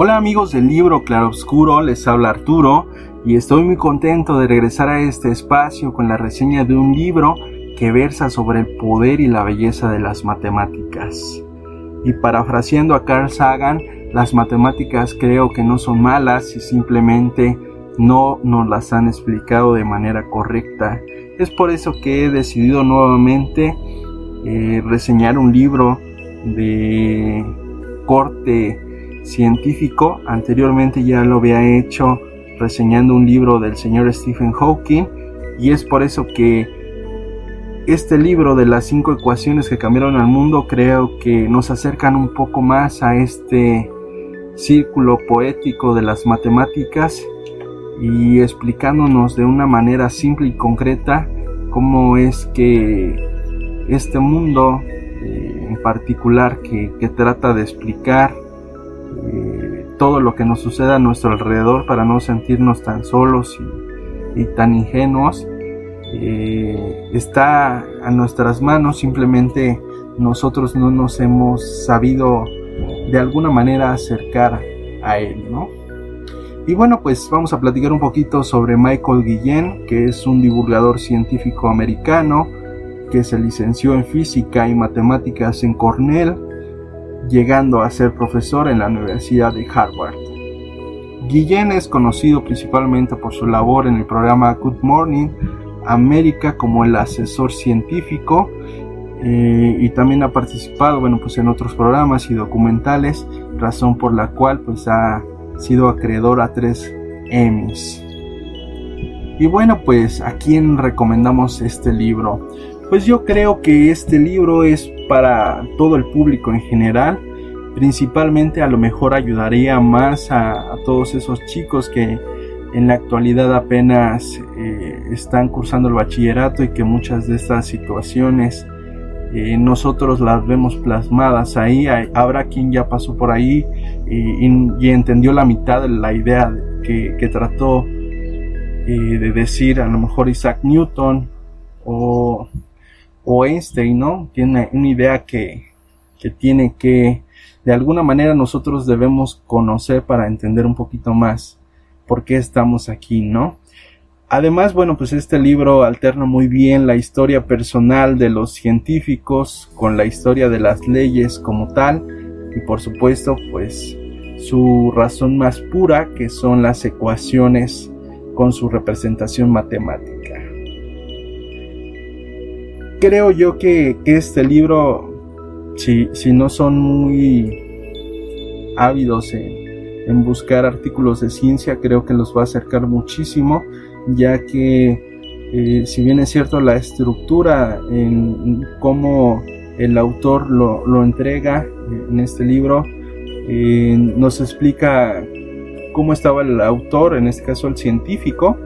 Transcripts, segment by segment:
Hola amigos del libro Claroscuro, les habla Arturo y estoy muy contento de regresar a este espacio con la reseña de un libro que versa sobre el poder y la belleza de las matemáticas. Y parafraseando a Carl Sagan, las matemáticas creo que no son malas y simplemente no nos las han explicado de manera correcta. Es por eso que he decidido nuevamente eh, reseñar un libro de corte científico. Anteriormente ya lo había hecho reseñando un libro del señor Stephen Hawking y es por eso que este libro de las cinco ecuaciones que cambiaron al mundo creo que nos acercan un poco más a este círculo poético de las matemáticas y explicándonos de una manera simple y concreta cómo es que este mundo eh, en particular que, que trata de explicar todo lo que nos suceda a nuestro alrededor para no sentirnos tan solos y, tan ingenuos. Eh, está a nuestras manos, simplemente nosotros no nos hemos sabido de alguna manera acercar a él, ¿no? Y bueno, pues vamos a platicar un poquito sobre Michael Guillén, que es un divulgador científico americano que se licenció en física y matemáticas en Cornell llegando a ser profesor en la Universidad de Harvard. Guillén es conocido principalmente por su labor en el programa Good Morning América como el asesor científico eh, y también ha participado bueno, pues en otros programas y documentales, razón por la cual pues, ha sido acreedor a tres Emmys. Y bueno, pues a quién recomendamos este libro. Pues yo creo que este libro es para todo el público en general. Principalmente a lo mejor ayudaría más a, todos esos chicos que en la actualidad apenas eh, están cursando el bachillerato y que muchas de estas situaciones eh, nosotros las vemos plasmadas ahí. habrá quien ya pasó por ahí y, entendió la mitad de la idea que, trató eh, de decir a lo mejor Isaac Newton o o Einstein, ¿no? Tiene una idea que, que tiene que, de alguna manera nosotros debemos conocer para entender un poquito más por qué estamos aquí, ¿no? Además, bueno, pues este libro alterna muy bien la historia personal de los científicos con la historia de las leyes como tal y por supuesto pues su razón más pura que son las ecuaciones con su representación matemática creo yo que, este libro, si, si, no son muy ávidos en, buscar artículos de ciencia, creo que los va a acercar muchísimo, ya que eh, si bien es cierto la estructura en cómo el autor lo, entrega en este libro, eh, nos explica cómo estaba el autor, en este caso el científico,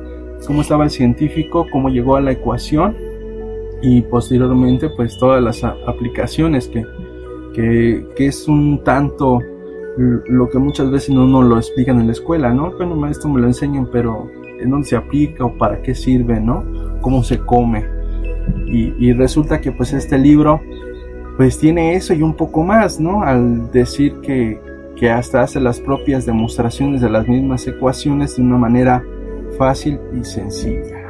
cómo estaba el científico, cómo llegó a la ecuación y posteriormente pues todas las aplicaciones que, que, es un tanto lo que muchas veces no nos lo explican en la escuela, ¿no? Bueno, maestro me lo enseñan, pero ¿en dónde se aplica o para qué sirve, ¿no? ¿Cómo se come? Y, resulta que pues este libro pues tiene eso y un poco más, ¿no? Al decir que, que hasta hace las propias demostraciones de las mismas ecuaciones de una manera fácil y sencilla.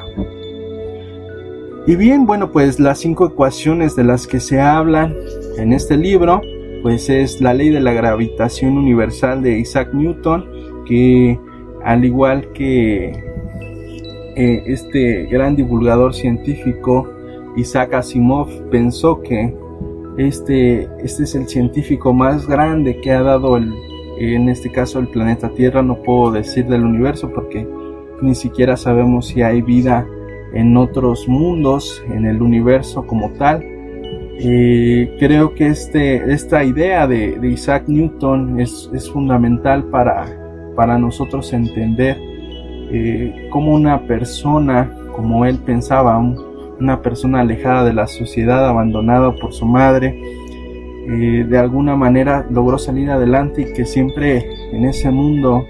Y bien, bueno, pues las cinco ecuaciones de las que se hablan en este libro, pues es la ley de la gravitación universal de Isaac Newton, que al igual que eh, este gran divulgador científico Isaac Asimov pensó que este, este es el científico más grande que ha dado el, en este caso el planeta Tierra, no puedo decir del universo porque ni siquiera sabemos si hay vida en otros mundos, en el universo como tal. Eh, creo que este, esta idea de, Isaac Newton es, fundamental para, para, nosotros entender eh, cómo una persona, como él pensaba, una persona alejada de la sociedad, abandonada por su madre, eh, de alguna manera logró salir adelante y que siempre en ese mundo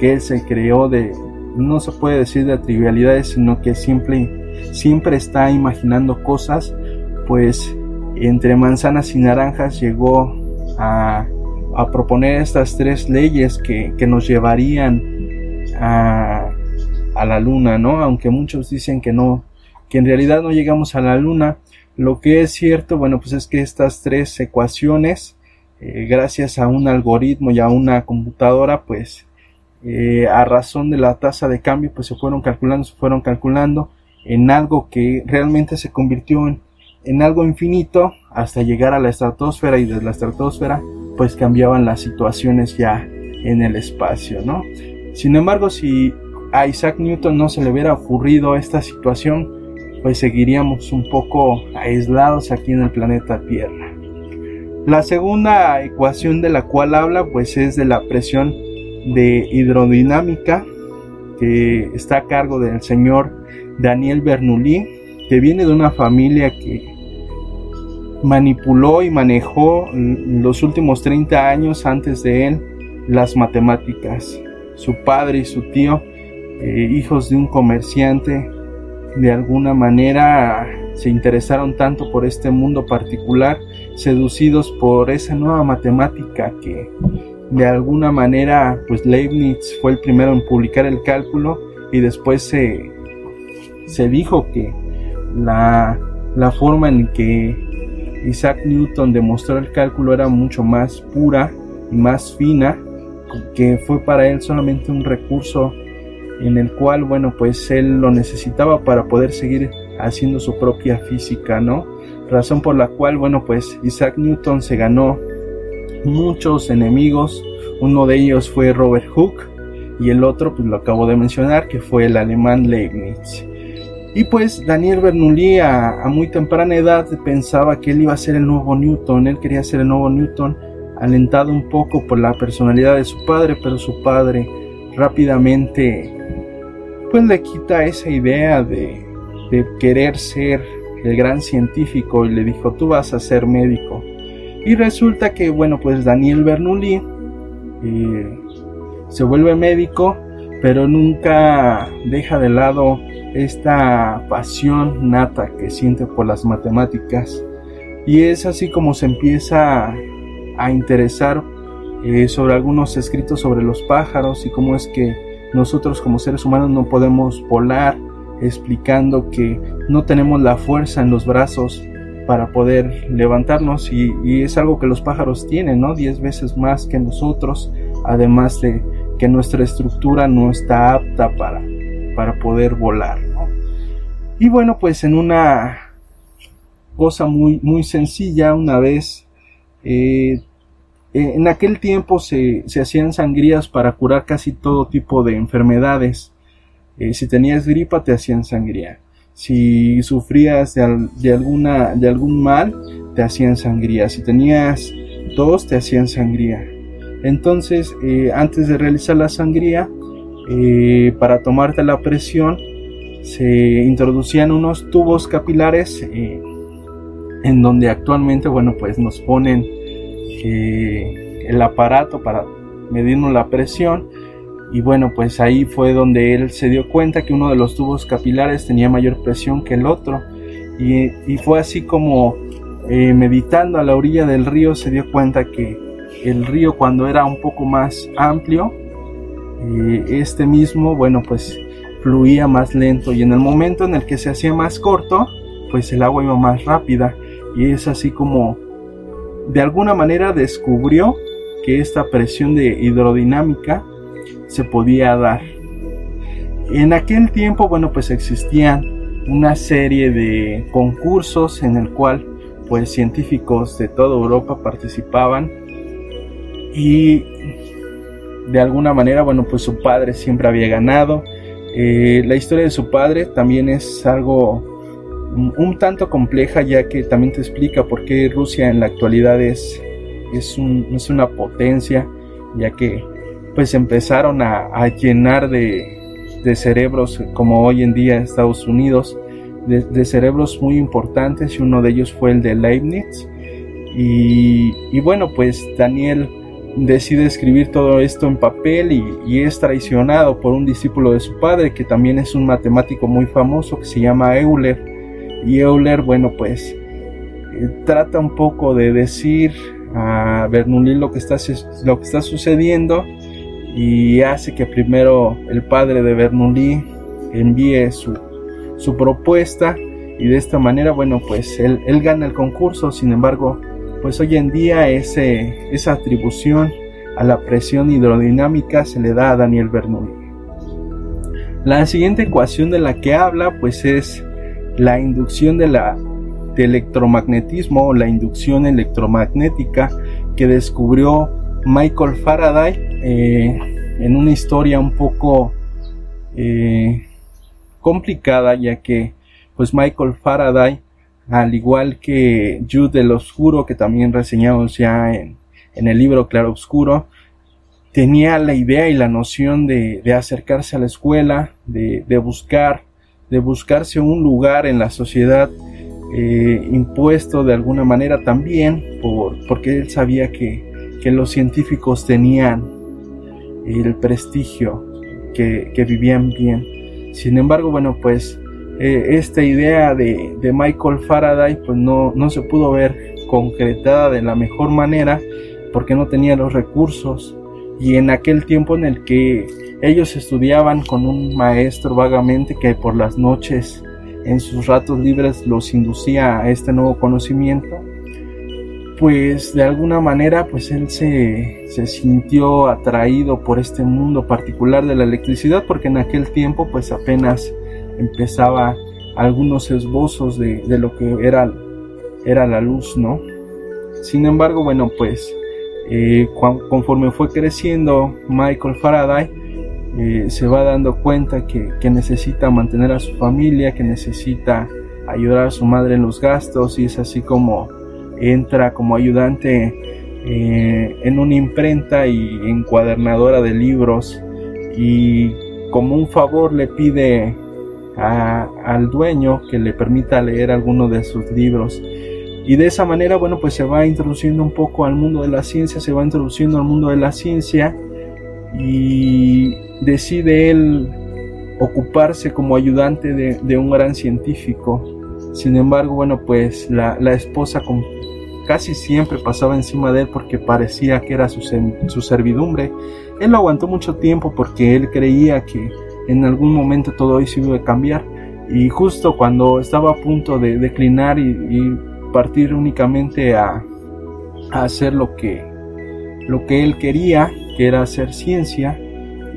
que él se creó de, no se puede decir de trivialidades, sino que siempre, siempre está imaginando cosas pues entre manzanas y naranjas llegó a, proponer estas tres leyes que, nos llevarían a, la luna, ¿no? Aunque muchos dicen que no, que en realidad no llegamos a la luna, lo que es cierto, bueno, pues es que estas tres ecuaciones, eh, gracias a un algoritmo y a una computadora, pues eh, a razón de la tasa de cambio, pues se fueron calculando, se fueron calculando en algo que realmente se convirtió en, en algo infinito hasta llegar a la estratosfera y desde la estratosfera pues cambiaban las situaciones ya en el espacio, ¿no? Sin embargo, si a Isaac Newton no se le hubiera ocurrido esta situación, pues seguiríamos un poco aislados aquí en el planeta Tierra. La segunda ecuación de la cual habla pues es de la presión de hidrodinámica que está a cargo del señor Daniel Bernoulli, que viene de una familia que manipuló y manejó los últimos 30 años antes de él las matemáticas. Su padre y su tío, eh, hijos de un comerciante, de alguna manera se interesaron tanto por este mundo particular, seducidos por esa nueva matemática que de alguna manera pues Leibniz fue el primero en publicar el cálculo y después se, se dijo que la, la forma en que Isaac Newton demostró el cálculo era mucho más pura y más fina, que fue para él solamente un recurso en el cual, bueno, pues él lo necesitaba para poder seguir haciendo su propia física, ¿no? Razón por la cual, bueno, pues Isaac Newton se ganó muchos enemigos, uno de ellos fue Robert Hooke y el otro, pues lo acabo de mencionar, que fue el alemán Leibniz. Y pues Daniel Bernoulli a, muy temprana edad pensaba que él iba a ser el nuevo Newton, él quería ser el nuevo Newton, alentado un poco por la personalidad de su padre, pero su padre rápidamente pues le quita esa idea de, querer ser el gran científico y le dijo tú vas a ser médico. Y resulta que bueno pues Daniel Bernoulli eh, se vuelve médico, pero nunca deja de lado esta pasión nata que siente por las matemáticas. Y es así como se empieza a interesar eh, sobre algunos escritos sobre los pájaros y cómo es que nosotros como seres humanos no podemos volar, explicando que no tenemos la fuerza en los brazos para poder levantarnos y, es algo que los pájaros tienen, ¿no? Diez veces más que nosotros, además de que nuestra estructura no está apta para para poder volar. Y bueno, pues en una cosa muy, muy sencilla, una vez, eh, en aquel tiempo se, hacían sangrías para curar casi todo tipo de enfermedades. Eh, si tenías gripa, te hacían sangría. Si sufrías de, alguna, de algún mal, te hacían sangría. Si tenías tos, te hacían sangría. Entonces, antes de realizar la sangría, eh, para tomarte la presión se introducían unos tubos capilares eh, en donde actualmente bueno pues nos ponen eh, el aparato para medirnos la presión y bueno pues ahí fue donde él se dio cuenta que uno de los tubos capilares tenía mayor presión que el otro. Y, y fue así como meditando a la orilla del río se dio cuenta que el río cuando era un poco más amplio este mismo, bueno, pues fluía más lento. Y en el momento en el que se hacía más corto, pues el agua iba más rápida. Y es así como de alguna manera descubrió que esta presión de hidrodinámica se podía dar. En aquel tiempo, bueno, pues existían una serie de concursos en el cual pues científicos de toda Europa participaban y de alguna manera, bueno, pues su padre siempre había ganado. Eh, la historia de su padre también es algo un, tanto compleja ya que también te explica por qué Rusia en la actualidad es, es, una potencia, ya que pues empezaron a, llenar de, cerebros como hoy en día Estados Unidos, de, cerebros muy importantes y uno de ellos fue el de Leibniz. Y, y bueno, pues Daniel decide escribir todo esto en papel y, es traicionado por un discípulo de su padre que también es un matemático muy famoso que se llama Euler y Euler bueno pues eh, trata un poco de decir a Bernoulli lo que está, lo que está sucediendo y hace que primero el padre de Bernoulli envíe su, su propuesta y de esta manera bueno pues él, él gana el concurso sin embargo pues hoy en día esa atribución a la presión hidrodinámica se le da a Daniel Bernoulli. La siguiente ecuación de la que habla pues es la inducción de la, electromagnetismo o la inducción electromagnética que descubrió Michael Faraday eh, en una historia un poco eh, complicada ya que pues Michael Faraday al igual que Jude del Oscuro, que también reseñamos ya en, el libro Claro Oscuro, tenía la idea y la noción de, acercarse a la escuela, de, buscar, de buscarse un lugar en la sociedad eh, impuesto de alguna manera también, por, porque él sabía que, los científicos tenían el prestigio, que, que vivían bien. Sin embargo, bueno, pues eh, esta idea de, Michael Faraday pues no, no se pudo ver concretada de la mejor manera porque no tenía los recursos y en aquel tiempo en el que ellos estudiaban con un maestro vagamente que por las noches en sus ratos libres los inducía a este nuevo conocimiento pues de alguna manera pues él se, se, sintió atraído por este mundo particular de la electricidad porque en aquel tiempo pues apenas empezaba algunos esbozos de, lo que era, era la luz, ¿no? Sin embargo, bueno, pues eh, conforme fue creciendo Michael Faraday, eh, se va dando cuenta que, necesita mantener a su familia, que necesita ayudar a su madre en los gastos y es así como entra como ayudante eh, en una imprenta y encuadernadora de libros y como un favor le pide al dueño que le permita leer alguno de sus libros. Y de esa manera, bueno, pues se va introduciendo un poco al mundo de la ciencia, se va introduciendo al mundo de la ciencia y decide él ocuparse como ayudante de, un gran científico. Sin embargo, bueno, pues la, esposa casi siempre pasaba encima de él porque parecía que era su, su servidumbre. Él lo aguantó mucho tiempo porque él creía que en algún momento todo eso iba a cambiar y justo cuando estaba a punto de declinar y, partir únicamente a, hacer lo que lo que él quería que era hacer ciencia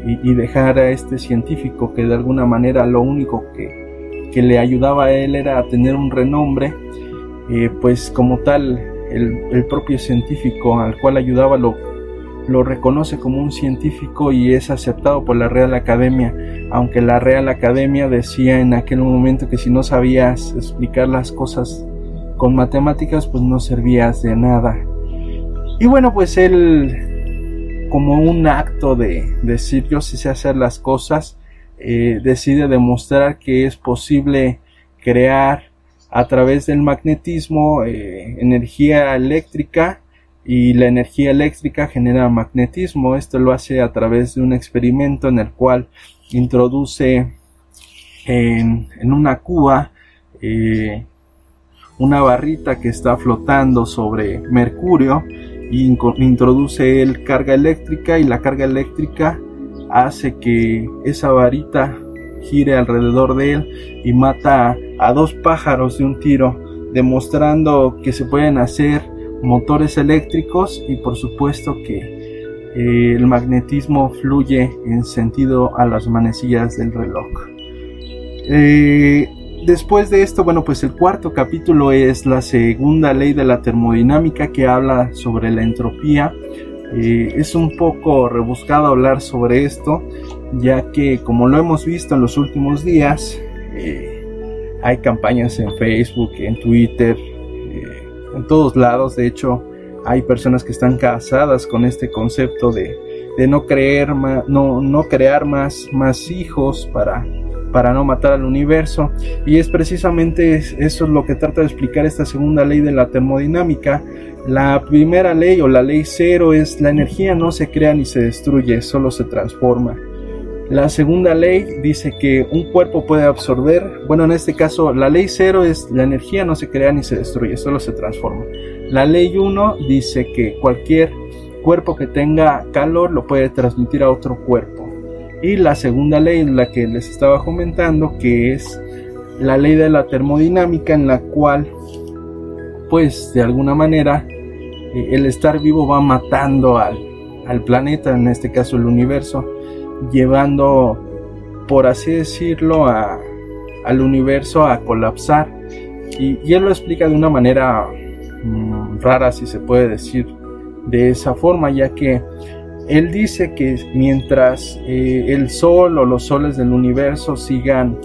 y, dejar a este científico que de alguna manera lo único que, que le ayudaba a él era tener un renombre eh, pues como tal el, propio científico al cual ayudaba lo lo reconoce como un científico y es aceptado por la Real Academia, aunque la Real Academia decía en aquel momento que si no sabías explicar las cosas con matemáticas pues no servías de nada. Y bueno pues él como un acto de decir yo sí sé hacer las cosas, eh, decide demostrar que es posible crear a través del magnetismo eh, energía eléctrica y la energía eléctrica genera magnetismo. Esto lo hace a través de un experimento en el cual introduce en, una cuba eh, una barrita que está flotando sobre mercurio y introduce el carga eléctrica y la carga eléctrica hace que esa varita gire alrededor de él y mata a dos pájaros de un tiro demostrando que se pueden hacer motores eléctricos y por supuesto que eh, el magnetismo fluye en sentido a las manecillas del reloj. Eh, después de esto, bueno, pues el cuarto capítulo es la segunda ley de la termodinámica que habla sobre la entropía. Eh, es un poco rebuscado hablar sobre esto, ya que como lo hemos visto en los últimos días, hay campañas en Facebook, en Twitter, eh, en todos lados. De hecho, hay personas que están casadas con este concepto de, no, creer no, no crear más, más hijos para, para no matar al universo. Y es precisamente eso lo que trata de explicar esta segunda ley de la termodinámica. La primera ley o la ley cero es la energía no se crea ni se destruye, solo se transforma. La segunda ley dice que un cuerpo puede absorber, bueno, en este caso la ley cero es la energía no se crea ni se destruye, solo se transforma. La ley 1 dice que cualquier cuerpo que tenga calor lo puede transmitir a otro cuerpo. Y la segunda ley, la que les estaba comentando, que es la ley de la termodinámica en la cual, pues de alguna manera, eh, el estar vivo va matando al, al planeta, en este caso el universo llevando, por así decirlo, a, al universo a colapsar. Y, él lo explica de una manera mm, rara, si se puede decir de esa forma, ya que él dice que mientras eh, el sol o los soles del universo sigan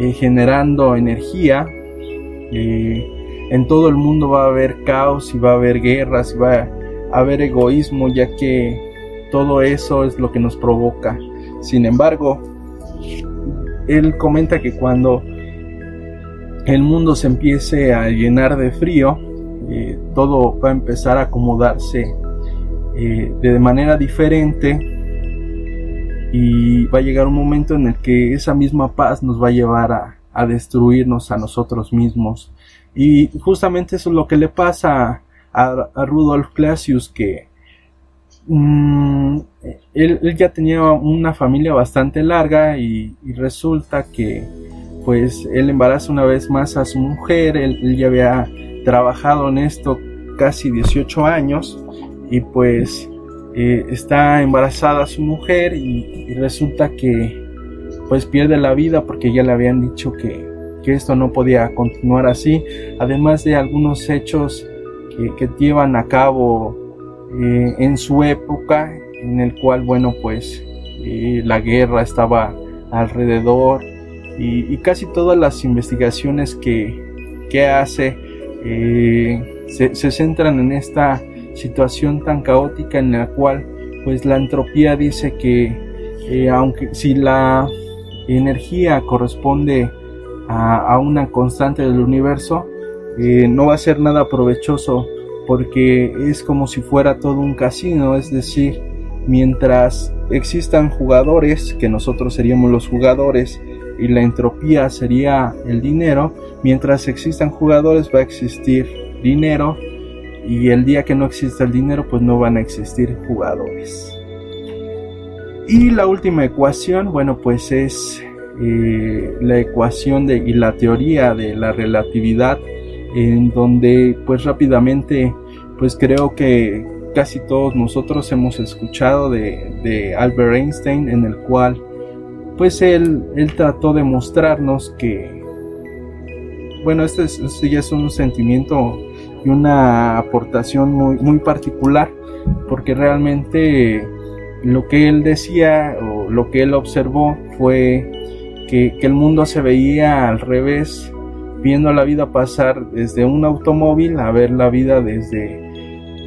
eh, generando energía, eh, en todo el mundo va a haber caos y va a haber guerras y va a haber egoísmo, ya que todo eso es lo que nos provoca sin embargo, él comenta que cuando el mundo se empiece a llenar de frío, eh, todo va a empezar a acomodarse eh, de manera diferente y va a llegar un momento en el que esa misma paz nos va a llevar a, destruirnos a nosotros mismos. Y justamente eso es lo que le pasa a, a Rudolf Clasius, que Mm, él, ya tenía una familia bastante larga y, resulta que pues él embaraza una vez más a su mujer, él, ya había trabajado en esto casi 18 años y pues eh, está embarazada su mujer y, resulta que pues pierde la vida porque ya le habían dicho que, esto no podía continuar así, además de algunos hechos que, que llevan a cabo eh, en su época en el cual bueno pues eh, la guerra estaba alrededor y, casi todas las investigaciones que, hace eh, se, centran en esta situación tan caótica en la cual pues la entropía dice que aunque si la energía corresponde a, a, una constante del universo no va a ser nada provechoso porque es como si fuera todo un casino, es decir, mientras existan jugadores, que nosotros seríamos los jugadores, y la entropía sería el dinero, mientras existan jugadores va a existir dinero, y el día que no exista el dinero, pues no van a existir jugadores. Y la última ecuación, bueno, pues es eh, la ecuación de, y la teoría de la relatividad en donde pues rápidamente pues creo que casi todos nosotros hemos escuchado de, Albert Einstein en el cual pues él, él trató de mostrarnos que bueno este, este ya es un sentimiento y una aportación muy, muy particular porque realmente lo que él decía o lo que él observó fue que, que el mundo se veía al revés viendo la vida pasar desde un automóvil a ver la vida desde,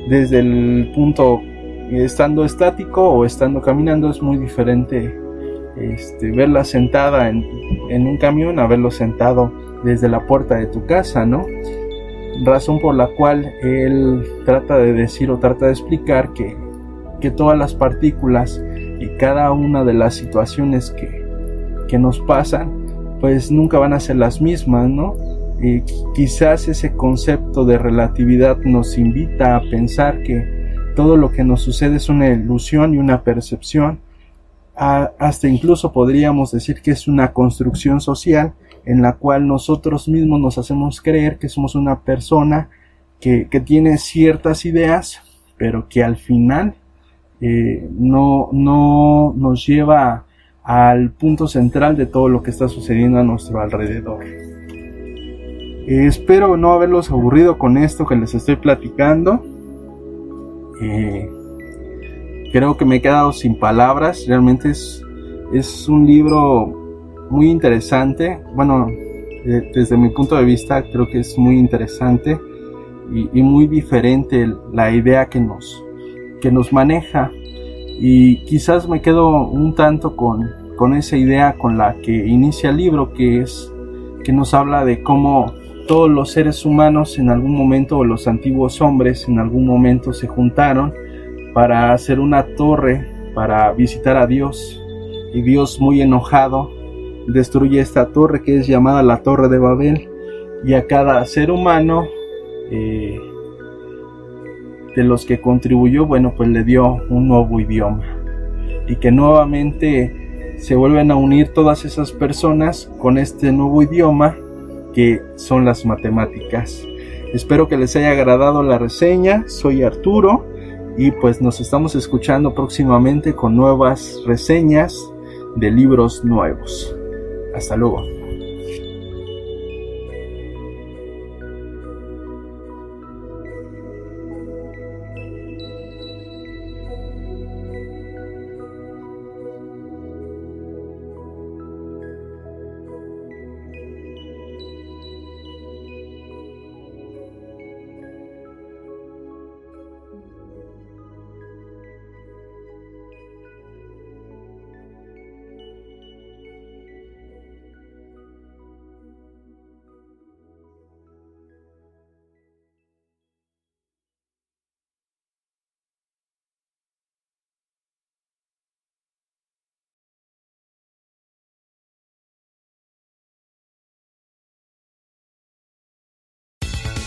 desde el punto estando estático o estando caminando es muy diferente este, verla sentada en, en, un camión a verlo sentado desde la puerta de tu casa, ¿no? Razón por la cual él trata de decir o trata de explicar que, que todas las partículas y cada una de las situaciones que, que nos pasan pues nunca van a ser las mismas, ¿no? Y quizás ese concepto de relatividad nos invita a pensar que todo lo que nos sucede es una ilusión y una percepción, hasta incluso podríamos decir que es una construcción social en la cual nosotros mismos nos hacemos creer que somos una persona que, tiene ciertas ideas, pero que al final eh, no, no nos lleva al punto central de todo lo que está sucediendo a nuestro alrededor. Eh, espero no haberlos aburrido con esto que les estoy platicando. Eh, creo que me he quedado sin palabras. Realmente es, es un libro muy interesante. Bueno, eh, desde mi punto de vista creo que es muy interesante y, muy diferente la idea que nos, que nos maneja y quizás me quedo un tanto con, con esa idea con la que inicia el libro que es que nos habla de cómo todos los seres humanos en algún momento o los antiguos hombres en algún momento se juntaron para hacer una torre para visitar a Dios. Y Dios muy enojado destruye esta torre que es llamada la Torre de Babel. Y a cada ser humano eh, de los que contribuyó, bueno, pues le dio un nuevo idioma y que nuevamente se vuelven a unir todas esas personas con este nuevo idioma que son las matemáticas. Espero que les haya agradado la reseña, soy Arturo y pues nos estamos escuchando próximamente con nuevas reseñas de libros nuevos. Hasta luego.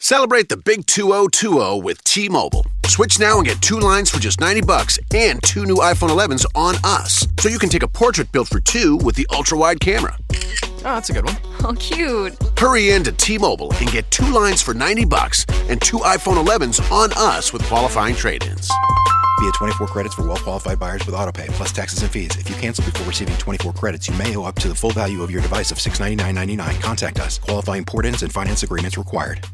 Celebrate the big 2020 with T-Mobile. Switch now and get two lines for just 90 bucks and two new iPhone 11s on us. So you can take a portrait built for two with the ultra-wide camera. Oh, that's a good one. Oh, cute. Hurry in to T-Mobile and get two lines for 90 bucks and two iPhone 11s on us with qualifying trade-ins. Via 24 credits for well-qualified buyers with autopay plus taxes and fees. If you cancel before receiving 24 credits, you may owe up to the full value of your device of $699.99. Contact us. Qualifying port-ins and finance agreements required.